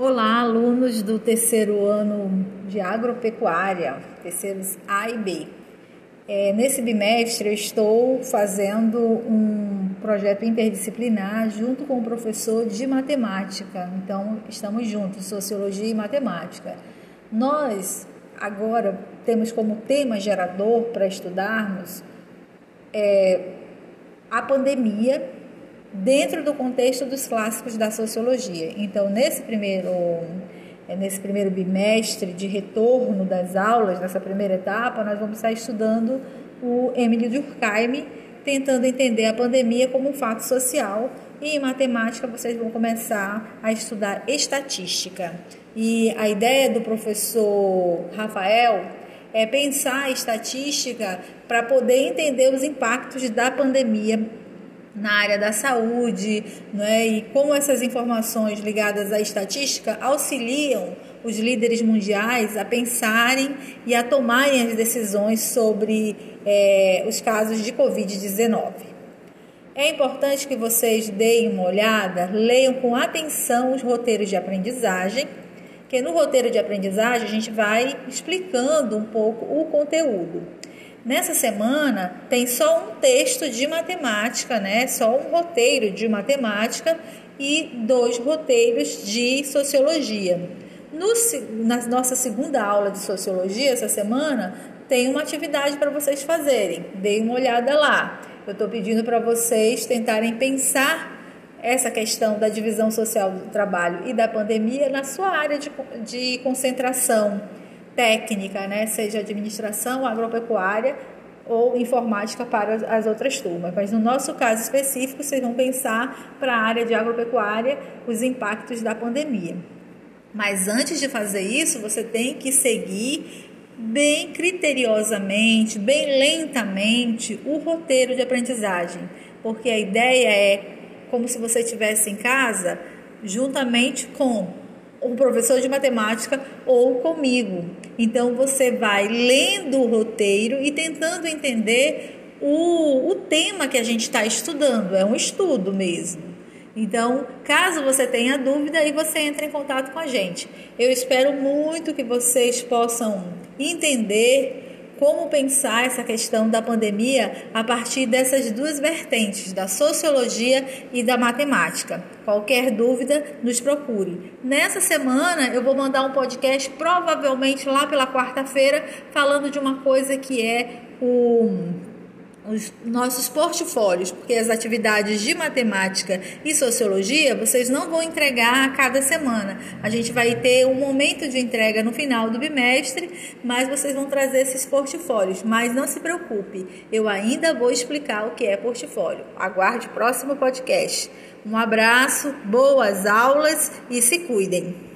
Olá, alunos do terceiro ano de agropecuária, terceiros A e B. É, nesse bimestre eu estou fazendo um projeto interdisciplinar junto com o professor de matemática. Então, estamos juntos, sociologia e matemática. Nós agora temos como tema gerador para estudarmos é, a pandemia dentro do contexto dos clássicos da sociologia. Então, nesse primeiro, é, nesse primeiro bimestre de retorno das aulas, nessa primeira etapa, nós vamos estar estudando o Emily Durkheim, tentando entender a pandemia como um fato social. E em matemática vocês vão começar a estudar estatística. E a ideia do professor Rafael é pensar a estatística para poder entender os impactos da pandemia na área da saúde, né, e como essas informações ligadas à estatística auxiliam os líderes mundiais a pensarem e a tomarem as decisões sobre é, os casos de Covid-19. É importante que vocês deem uma olhada, leiam com atenção os roteiros de aprendizagem, que no roteiro de aprendizagem a gente vai explicando um pouco o conteúdo. Nessa semana tem só um texto de matemática, né? Só um roteiro de matemática e dois roteiros de sociologia. No, na nossa segunda aula de sociologia essa semana tem uma atividade para vocês fazerem. Deem uma olhada lá. Eu estou pedindo para vocês tentarem pensar essa questão da divisão social do trabalho e da pandemia na sua área de, de concentração técnica, né? seja administração, agropecuária ou informática para as outras turmas. Mas no nosso caso específico, vocês vão pensar para a área de agropecuária os impactos da pandemia. Mas antes de fazer isso, você tem que seguir bem criteriosamente, bem lentamente o roteiro de aprendizagem, porque a ideia é como se você estivesse em casa juntamente com o professor de matemática ou comigo. Então você vai lendo o roteiro e tentando entender o, o tema que a gente está estudando. É um estudo mesmo. Então, caso você tenha dúvida, aí você entra em contato com a gente. Eu espero muito que vocês possam entender como pensar essa questão da pandemia a partir dessas duas vertentes, da sociologia e da matemática. Qualquer dúvida, nos procure. Nessa semana eu vou mandar um podcast, provavelmente lá pela quarta-feira, falando de uma coisa que é o os nossos portfólios, porque as atividades de matemática e sociologia vocês não vão entregar a cada semana. A gente vai ter um momento de entrega no final do bimestre, mas vocês vão trazer esses portfólios. Mas não se preocupe, eu ainda vou explicar o que é portfólio. Aguarde o próximo podcast. Um abraço, boas aulas e se cuidem.